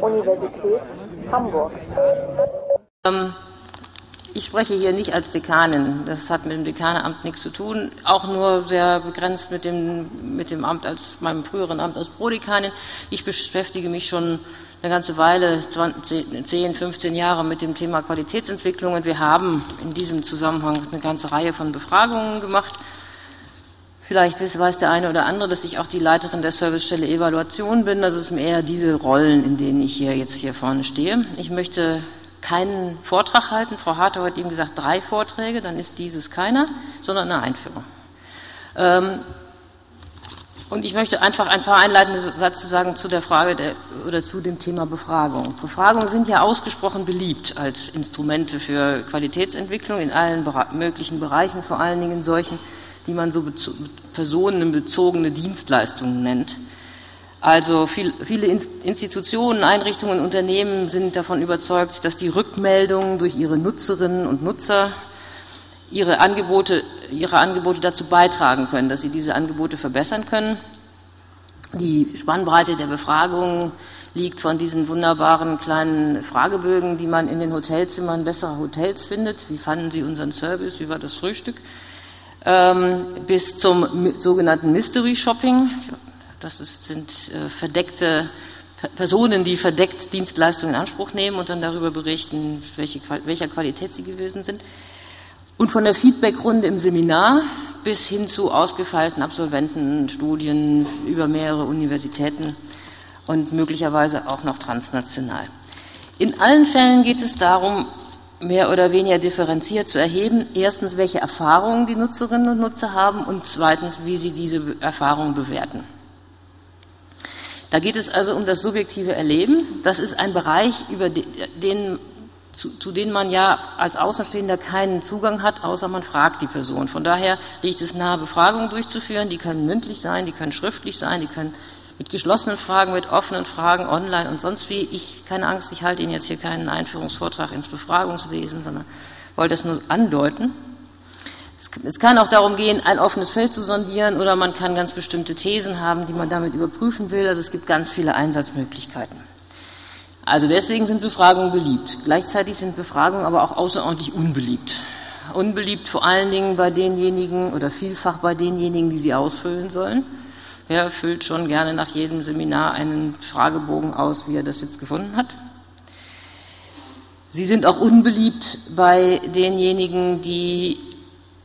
Universität Hamburg. Ähm, ich spreche hier nicht als Dekanin. Das hat mit dem Dekanamt nichts zu tun. Auch nur sehr begrenzt mit dem, mit dem Amt als, meinem früheren Amt als Prodekanin. Ich beschäftige mich schon eine ganze Weile, 20, 10, 15 Jahre mit dem Thema Qualitätsentwicklung und wir haben in diesem Zusammenhang eine ganze Reihe von Befragungen gemacht. Vielleicht weiß der eine oder andere, dass ich auch die Leiterin der Servicestelle Evaluation bin. Das ist eher diese Rollen, in denen ich hier jetzt hier vorne stehe. Ich möchte keinen Vortrag halten. Frau Harter hat eben gesagt, drei Vorträge, dann ist dieses keiner, sondern eine Einführung. Ähm, und ich möchte einfach ein paar einleitende Sätze sagen zu der Frage der, oder zu dem Thema Befragung. Befragungen sind ja ausgesprochen beliebt als Instrumente für Qualitätsentwicklung in allen möglichen Bereichen, vor allen Dingen solchen, die man so personenbezogene Dienstleistungen nennt. Also viel, viele Institutionen, Einrichtungen, Unternehmen sind davon überzeugt, dass die Rückmeldungen durch ihre Nutzerinnen und Nutzer ihre Angebote, ihre Angebote dazu beitragen können, dass sie diese Angebote verbessern können. Die Spannbreite der Befragungen liegt von diesen wunderbaren kleinen Fragebögen, die man in den Hotelzimmern besserer Hotels findet. Wie fanden Sie unseren Service? Wie war das Frühstück? Ähm, bis zum sogenannten Mystery Shopping. Das sind äh, verdeckte Personen, die verdeckt Dienstleistungen in Anspruch nehmen und dann darüber berichten, welche, welcher Qualität sie gewesen sind. Und von der Feedbackrunde im Seminar bis hin zu ausgefeilten Absolventenstudien über mehrere Universitäten und möglicherweise auch noch transnational. In allen Fällen geht es darum, mehr oder weniger differenziert zu erheben. Erstens, welche Erfahrungen die Nutzerinnen und Nutzer haben und zweitens, wie sie diese Erfahrungen bewerten. Da geht es also um das subjektive Erleben. Das ist ein Bereich, über den zu, zu denen man ja als Außenstehender keinen Zugang hat, außer man fragt die Person. Von daher liegt es nahe, Befragungen durchzuführen. Die können mündlich sein, die können schriftlich sein, die können mit geschlossenen Fragen, mit offenen Fragen, online und sonst wie. Ich, keine Angst, ich halte Ihnen jetzt hier keinen Einführungsvortrag ins Befragungswesen, sondern wollte es nur andeuten. Es kann auch darum gehen, ein offenes Feld zu sondieren oder man kann ganz bestimmte Thesen haben, die man damit überprüfen will. Also es gibt ganz viele Einsatzmöglichkeiten. Also deswegen sind Befragungen beliebt. Gleichzeitig sind Befragungen aber auch außerordentlich unbeliebt. Unbeliebt vor allen Dingen bei denjenigen oder vielfach bei denjenigen, die sie ausfüllen sollen. Wer füllt schon gerne nach jedem Seminar einen Fragebogen aus, wie er das jetzt gefunden hat? Sie sind auch unbeliebt bei denjenigen, die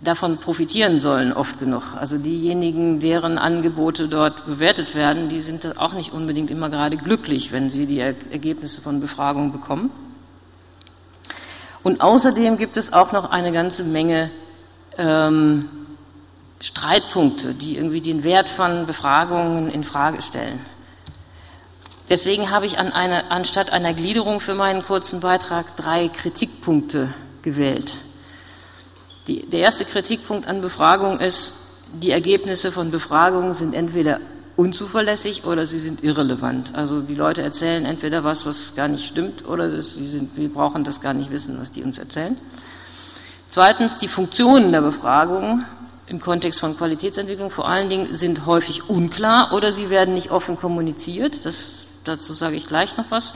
davon profitieren sollen, oft genug. Also diejenigen, deren Angebote dort bewertet werden, die sind auch nicht unbedingt immer gerade glücklich, wenn sie die Ergebnisse von Befragungen bekommen. Und außerdem gibt es auch noch eine ganze Menge ähm, Streitpunkte, die irgendwie den Wert von Befragungen in Frage stellen. Deswegen habe ich an eine, anstatt einer Gliederung für meinen kurzen Beitrag drei Kritikpunkte gewählt. Die, der erste Kritikpunkt an Befragungen ist, die Ergebnisse von Befragungen sind entweder unzuverlässig oder sie sind irrelevant. Also die Leute erzählen entweder was, was gar nicht stimmt, oder sie sind, wir brauchen das gar nicht wissen, was die uns erzählen. Zweitens, die Funktionen der Befragungen im Kontext von Qualitätsentwicklung vor allen Dingen sind häufig unklar oder sie werden nicht offen kommuniziert. Das, dazu sage ich gleich noch was.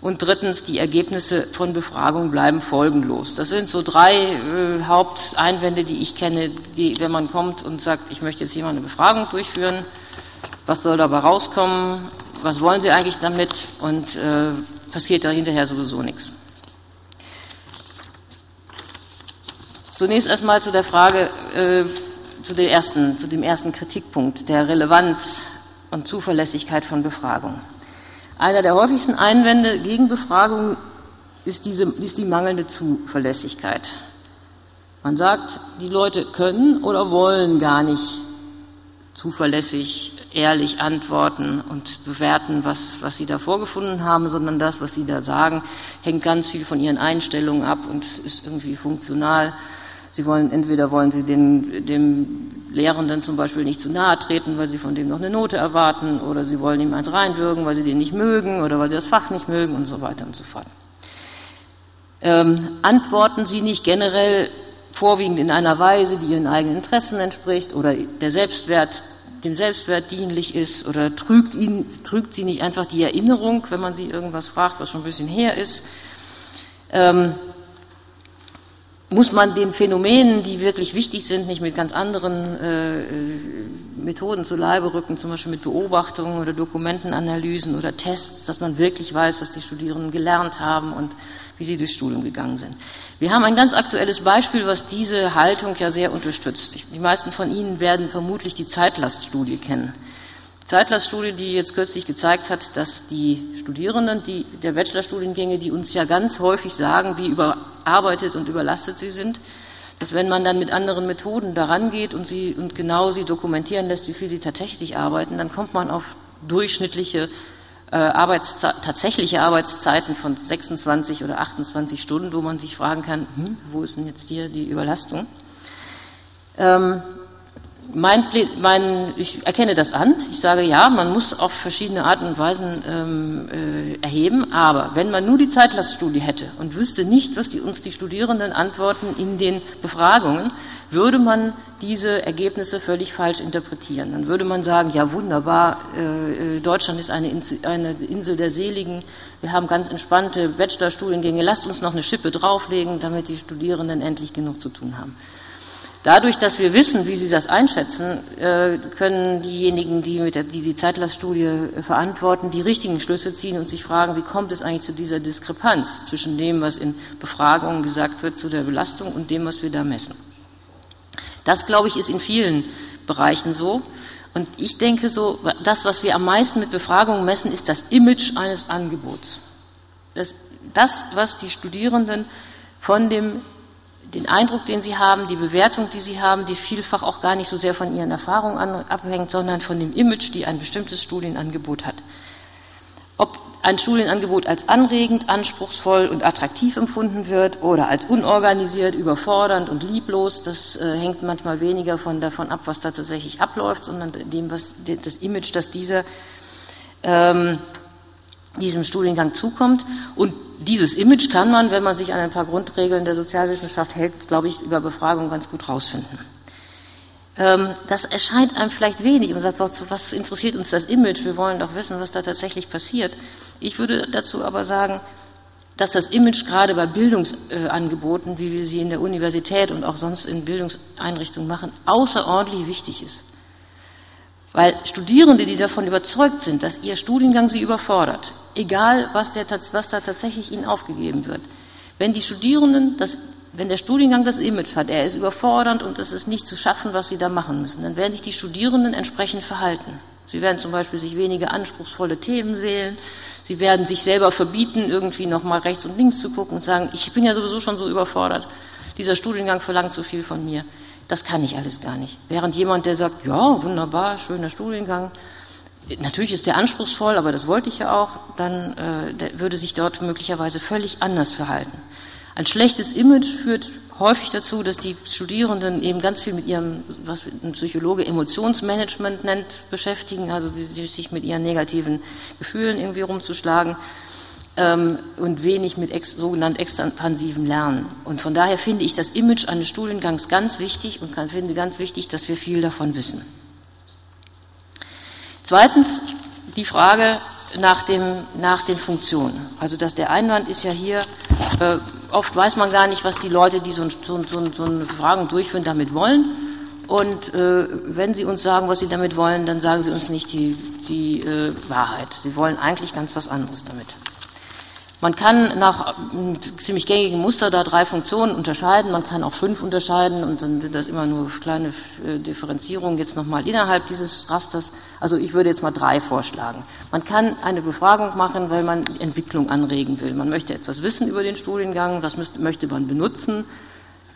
Und drittens, die Ergebnisse von Befragungen bleiben folgenlos. Das sind so drei äh, Haupteinwände, die ich kenne, die, wenn man kommt und sagt, ich möchte jetzt hier mal eine Befragung durchführen, was soll dabei rauskommen, was wollen Sie eigentlich damit und äh, passiert da hinterher sowieso nichts. Zunächst erstmal zu der Frage, äh, zu, der ersten, zu dem ersten Kritikpunkt der Relevanz und Zuverlässigkeit von Befragungen. Einer der häufigsten Einwände gegen Befragungen ist, diese, ist die mangelnde Zuverlässigkeit. Man sagt, die Leute können oder wollen gar nicht zuverlässig, ehrlich antworten und bewerten, was, was sie da vorgefunden haben, sondern das, was sie da sagen, hängt ganz viel von ihren Einstellungen ab und ist irgendwie funktional Sie wollen, entweder wollen Sie den, dem Lehrenden zum Beispiel nicht zu nahe treten, weil Sie von dem noch eine Note erwarten, oder Sie wollen ihm eins reinwürgen, weil Sie den nicht mögen, oder weil Sie das Fach nicht mögen, und so weiter und so fort. Ähm, antworten Sie nicht generell vorwiegend in einer Weise, die Ihren eigenen Interessen entspricht, oder der Selbstwert dem Selbstwert dienlich ist oder trügt, ihn, trügt sie nicht einfach die Erinnerung, wenn man sie irgendwas fragt, was schon ein bisschen her ist. Ähm, muss man den Phänomenen, die wirklich wichtig sind, nicht mit ganz anderen äh, Methoden zu Leibe rücken, zum Beispiel mit Beobachtungen oder Dokumentenanalysen oder Tests, dass man wirklich weiß, was die Studierenden gelernt haben und wie sie durchs Studium gegangen sind. Wir haben ein ganz aktuelles Beispiel, was diese Haltung ja sehr unterstützt. Die meisten von Ihnen werden vermutlich die Zeitlaststudie kennen. Zeitlaststudie, die jetzt kürzlich gezeigt hat, dass die Studierenden die, der Bachelorstudiengänge, die uns ja ganz häufig sagen, wie überarbeitet und überlastet sie sind, dass wenn man dann mit anderen Methoden daran geht und sie und genau sie dokumentieren lässt, wie viel sie tatsächlich arbeiten, dann kommt man auf durchschnittliche äh, Arbeitsze tatsächliche Arbeitszeiten von 26 oder 28 Stunden, wo man sich fragen kann, hm, wo ist denn jetzt hier die Überlastung? Ähm, mein, mein, ich erkenne das an. Ich sage ja, man muss auf verschiedene Arten und Weisen ähm, äh, erheben. Aber wenn man nur die Zeitlaststudie hätte und wüsste nicht, was die, uns die Studierenden antworten in den Befragungen, würde man diese Ergebnisse völlig falsch interpretieren. Dann würde man sagen, ja wunderbar, äh, äh Deutschland ist eine Insel, eine Insel der Seligen, wir haben ganz entspannte Bachelorstudiengänge, lasst uns noch eine Schippe drauflegen, damit die Studierenden endlich genug zu tun haben. Dadurch, dass wir wissen, wie Sie das einschätzen, äh, können diejenigen, die mit der, die, die Zeitlaststudie äh, verantworten, die richtigen Schlüsse ziehen und sich fragen, wie kommt es eigentlich zu dieser Diskrepanz zwischen dem, was in Befragungen gesagt wird zu der Belastung und dem, was wir da messen. Das, glaube ich, ist in vielen Bereichen so. Und ich denke so, das, was wir am meisten mit Befragungen messen, ist das Image eines Angebots. Das, das was die Studierenden von dem den Eindruck, den sie haben, die Bewertung, die sie haben, die vielfach auch gar nicht so sehr von ihren Erfahrungen abhängt, sondern von dem Image, die ein bestimmtes Studienangebot hat. Ob ein Studienangebot als anregend, anspruchsvoll und attraktiv empfunden wird oder als unorganisiert, überfordernd und lieblos, das äh, hängt manchmal weniger von davon ab, was da tatsächlich abläuft, sondern dem, was das Image, das dieser ähm, diesem Studiengang zukommt. Und dieses Image kann man, wenn man sich an ein paar Grundregeln der Sozialwissenschaft hält, glaube ich, über Befragung ganz gut rausfinden. Ähm, das erscheint einem vielleicht wenig und sagt, was, was interessiert uns das Image? Wir wollen doch wissen, was da tatsächlich passiert. Ich würde dazu aber sagen, dass das Image gerade bei Bildungsangeboten, wie wir sie in der Universität und auch sonst in Bildungseinrichtungen machen, außerordentlich wichtig ist. Weil Studierende, die davon überzeugt sind, dass ihr Studiengang sie überfordert, egal was, der, was da tatsächlich ihnen aufgegeben wird, wenn die Studierenden, das, wenn der Studiengang das Image hat, er ist überfordernd und es ist nicht zu schaffen, was sie da machen müssen, dann werden sich die Studierenden entsprechend verhalten. Sie werden zum Beispiel sich weniger anspruchsvolle Themen wählen. Sie werden sich selber verbieten, irgendwie nochmal rechts und links zu gucken und sagen, ich bin ja sowieso schon so überfordert. Dieser Studiengang verlangt so viel von mir. Das kann ich alles gar nicht. Während jemand, der sagt, ja, wunderbar, schöner Studiengang, natürlich ist der anspruchsvoll, aber das wollte ich ja auch, dann äh, würde sich dort möglicherweise völlig anders verhalten. Ein schlechtes Image führt häufig dazu, dass die Studierenden eben ganz viel mit ihrem, was ein Psychologe Emotionsmanagement nennt, beschäftigen, also sich mit ihren negativen Gefühlen irgendwie rumzuschlagen ähm, und wenig mit ex, sogenannt expansivem Lernen. Und von daher finde ich das Image eines Studiengangs ganz wichtig und kann, finde ganz wichtig, dass wir viel davon wissen. Zweitens die Frage nach, dem, nach den Funktionen. Also dass der Einwand ist ja hier, äh, oft weiß man gar nicht, was die Leute, die so, so, so, so eine Fragen durchführen, damit wollen. Und äh, wenn sie uns sagen, was sie damit wollen, dann sagen sie uns nicht die, die äh, Wahrheit. Sie wollen eigentlich ganz was anderes damit. Man kann nach einem ziemlich gängigen Muster da drei Funktionen unterscheiden, man kann auch fünf unterscheiden und dann sind das immer nur kleine äh, Differenzierungen jetzt nochmal innerhalb dieses Rasters. Also ich würde jetzt mal drei vorschlagen. Man kann eine Befragung machen, weil man Entwicklung anregen will. Man möchte etwas wissen über den Studiengang, was müsste, möchte man benutzen,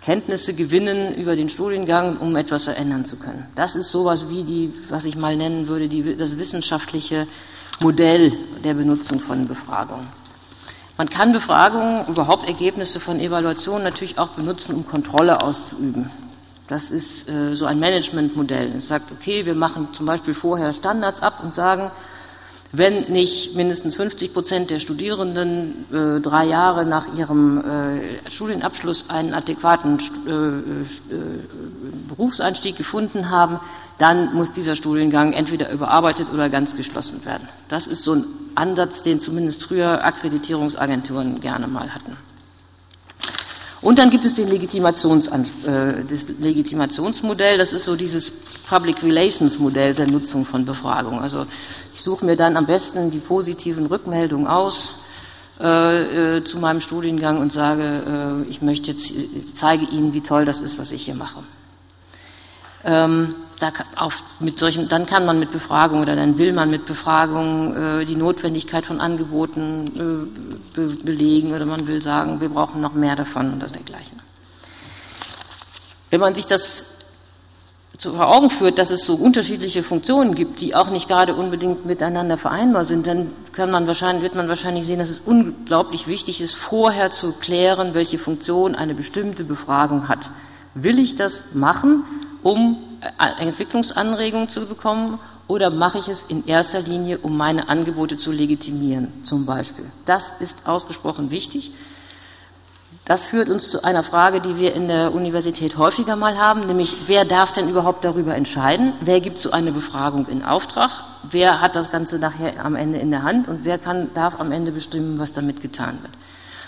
Kenntnisse gewinnen über den Studiengang, um etwas verändern zu können. Das ist sowas wie die, was ich mal nennen würde, die, das wissenschaftliche Modell der Benutzung von Befragungen. Man kann Befragungen, überhaupt Ergebnisse von Evaluationen natürlich auch benutzen, um Kontrolle auszuüben. Das ist äh, so ein Managementmodell. Es sagt, okay, wir machen zum Beispiel vorher Standards ab und sagen, wenn nicht mindestens 50 Prozent der Studierenden äh, drei Jahre nach ihrem äh, Studienabschluss einen adäquaten äh, äh, Berufseinstieg gefunden haben, dann muss dieser Studiengang entweder überarbeitet oder ganz geschlossen werden. Das ist so ein Ansatz, den zumindest früher Akkreditierungsagenturen gerne mal hatten. Und dann gibt es den Legitimations, äh, das Legitimationsmodell, das ist so dieses Public Relations Modell der Nutzung von Befragung. Also ich suche mir dann am besten die positiven Rückmeldungen aus äh, äh, zu meinem Studiengang und sage, äh, ich möchte zeige Ihnen, wie toll das ist, was ich hier mache. Ähm, da auf, mit solchen, dann kann man mit Befragung oder dann will man mit Befragung äh, die Notwendigkeit von Angeboten äh, be belegen oder man will sagen, wir brauchen noch mehr davon und das dergleichen. Wenn man sich das vor Augen führt, dass es so unterschiedliche Funktionen gibt, die auch nicht gerade unbedingt miteinander vereinbar sind, dann kann man wahrscheinlich, wird man wahrscheinlich sehen, dass es unglaublich wichtig ist, vorher zu klären, welche Funktion eine bestimmte Befragung hat. Will ich das machen, um Entwicklungsanregungen zu bekommen oder mache ich es in erster Linie, um meine Angebote zu legitimieren, zum Beispiel? Das ist ausgesprochen wichtig. Das führt uns zu einer Frage, die wir in der Universität häufiger mal haben, nämlich wer darf denn überhaupt darüber entscheiden? Wer gibt so eine Befragung in Auftrag? Wer hat das Ganze nachher am Ende in der Hand und wer kann, darf am Ende bestimmen, was damit getan wird?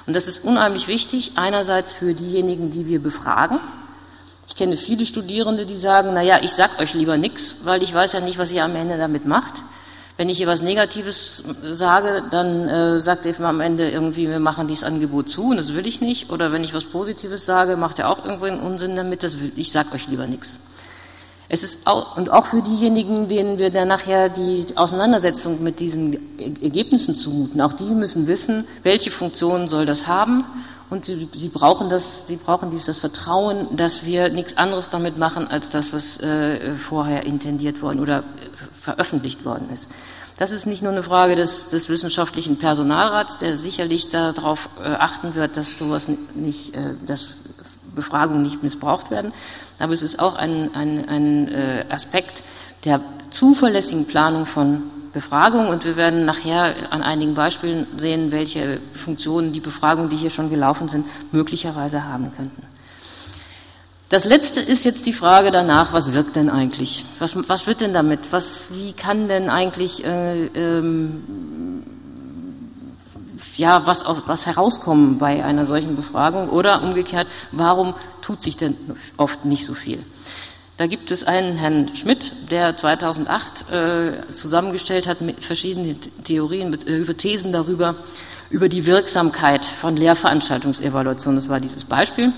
Und das ist unheimlich wichtig, einerseits für diejenigen, die wir befragen, ich kenne viele Studierende, die sagen, na ja, ich sag euch lieber nichts, weil ich weiß ja nicht, was ihr am Ende damit macht. Wenn ich hier was Negatives sage, dann äh, sagt er am Ende irgendwie, wir machen dieses Angebot zu und das will ich nicht. Oder wenn ich was Positives sage, macht er auch irgendwo einen Unsinn damit, das will, ich sag euch lieber nichts. Es ist auch, und auch für diejenigen, denen wir dann nachher die Auseinandersetzung mit diesen Ergebnissen zumuten, auch die müssen wissen, welche Funktion soll das haben und sie, sie brauchen das, sie brauchen dieses Vertrauen, dass wir nichts anderes damit machen als das, was äh, vorher intendiert worden oder äh, veröffentlicht worden ist. Das ist nicht nur eine Frage des, des wissenschaftlichen Personalrats, der sicherlich darauf äh, achten wird, dass sowas nicht, äh, dass Befragungen nicht missbraucht werden, aber es ist auch ein, ein, ein äh, Aspekt der zuverlässigen Planung von Befragung und wir werden nachher an einigen Beispielen sehen, welche Funktionen die Befragungen, die hier schon gelaufen sind, möglicherweise haben könnten. Das letzte ist jetzt die Frage danach, was wirkt denn eigentlich? Was, was wird denn damit? Was, wie kann denn eigentlich äh, ähm, ja, was, was herauskommen bei einer solchen Befragung? Oder umgekehrt, warum tut sich denn oft nicht so viel? Da gibt es einen Herrn Schmidt, der 2008 äh, zusammengestellt hat mit verschiedenen Theorien, äh, Hypothesen darüber, über die Wirksamkeit von Lehrveranstaltungsevaluationen. Das war dieses Beispiel.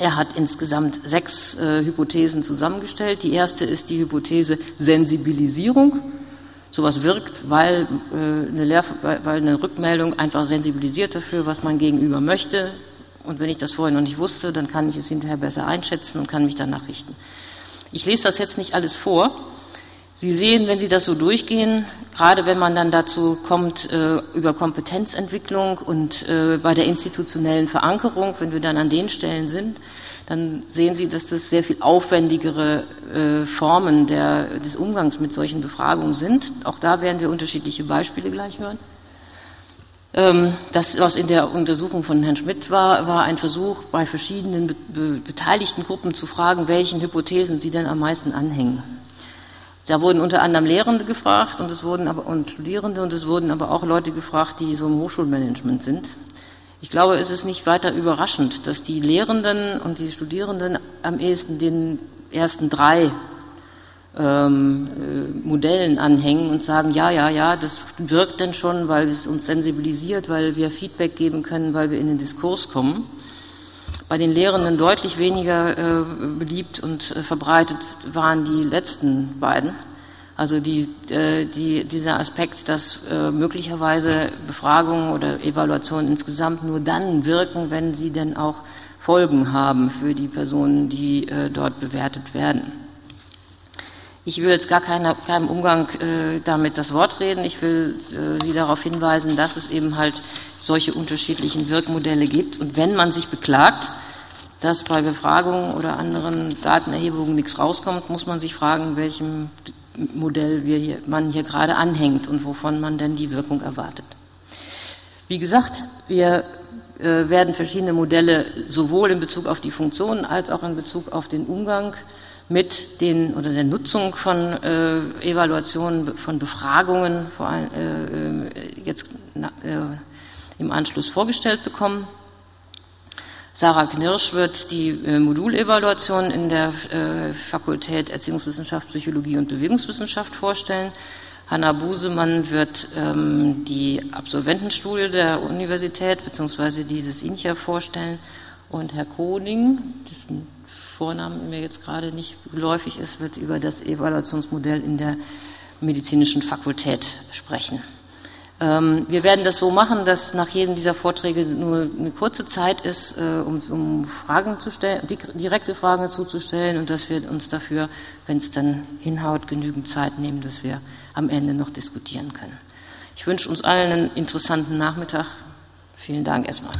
Er hat insgesamt sechs äh, Hypothesen zusammengestellt. Die erste ist die Hypothese Sensibilisierung. Sowas wirkt, weil, äh, eine Lehr weil eine Rückmeldung einfach sensibilisiert dafür, was man gegenüber möchte. Und wenn ich das vorher noch nicht wusste, dann kann ich es hinterher besser einschätzen und kann mich danach richten. Ich lese das jetzt nicht alles vor. Sie sehen, wenn Sie das so durchgehen, gerade wenn man dann dazu kommt äh, über Kompetenzentwicklung und äh, bei der institutionellen Verankerung, wenn wir dann an den Stellen sind, dann sehen Sie, dass das sehr viel aufwendigere äh, Formen der, des Umgangs mit solchen Befragungen sind. Auch da werden wir unterschiedliche Beispiele gleich hören. Ähm, das, was in der Untersuchung von Herrn Schmidt war, war ein Versuch, bei verschiedenen be be beteiligten Gruppen zu fragen, welchen Hypothesen sie denn am meisten anhängen. Da wurden unter anderem Lehrende gefragt und es wurden aber und Studierende und es wurden aber auch Leute gefragt, die so im Hochschulmanagement sind. Ich glaube, es ist nicht weiter überraschend, dass die Lehrenden und die Studierenden am ehesten den ersten drei ähm, äh, Modellen anhängen und sagen, ja, ja, ja, das wirkt denn schon, weil es uns sensibilisiert, weil wir Feedback geben können, weil wir in den Diskurs kommen. Bei den Lehrenden deutlich weniger äh, beliebt und äh, verbreitet waren die letzten beiden. Also die, äh, die, dieser Aspekt, dass äh, möglicherweise Befragungen oder Evaluationen insgesamt nur dann wirken, wenn sie denn auch Folgen haben für die Personen, die äh, dort bewertet werden. Ich will jetzt gar keine, keinem Umgang äh, damit das Wort reden. Ich will äh, Sie darauf hinweisen, dass es eben halt solche unterschiedlichen Wirkmodelle gibt. Und wenn man sich beklagt, dass bei Befragungen oder anderen Datenerhebungen nichts rauskommt, muss man sich fragen, welchem Modell hier, man hier gerade anhängt und wovon man denn die Wirkung erwartet. Wie gesagt, wir werden verschiedene Modelle sowohl in Bezug auf die Funktionen als auch in Bezug auf den Umgang mit den oder der Nutzung von äh, Evaluationen, von Befragungen vor allem äh, äh jetzt äh, im Anschluss vorgestellt bekommen. Sarah Knirsch wird die äh, Modulevaluation in der äh, Fakultät Erziehungswissenschaft, Psychologie und Bewegungswissenschaft vorstellen. Hanna Busemann wird ähm, die Absolventenstudie der Universität bzw. die des INCHA vorstellen und Herr Koning, dessen Vornamen mir jetzt gerade nicht geläufig ist, wird über das Evaluationsmodell in der medizinischen Fakultät sprechen. Ähm, wir werden das so machen, dass nach jedem dieser Vorträge nur eine kurze Zeit ist, äh, um, um Fragen zu stellen, direkte Fragen zuzustellen und dass wir uns dafür, wenn es dann hinhaut, genügend Zeit nehmen, dass wir am Ende noch diskutieren können. Ich wünsche uns allen einen interessanten Nachmittag. Vielen Dank erstmal.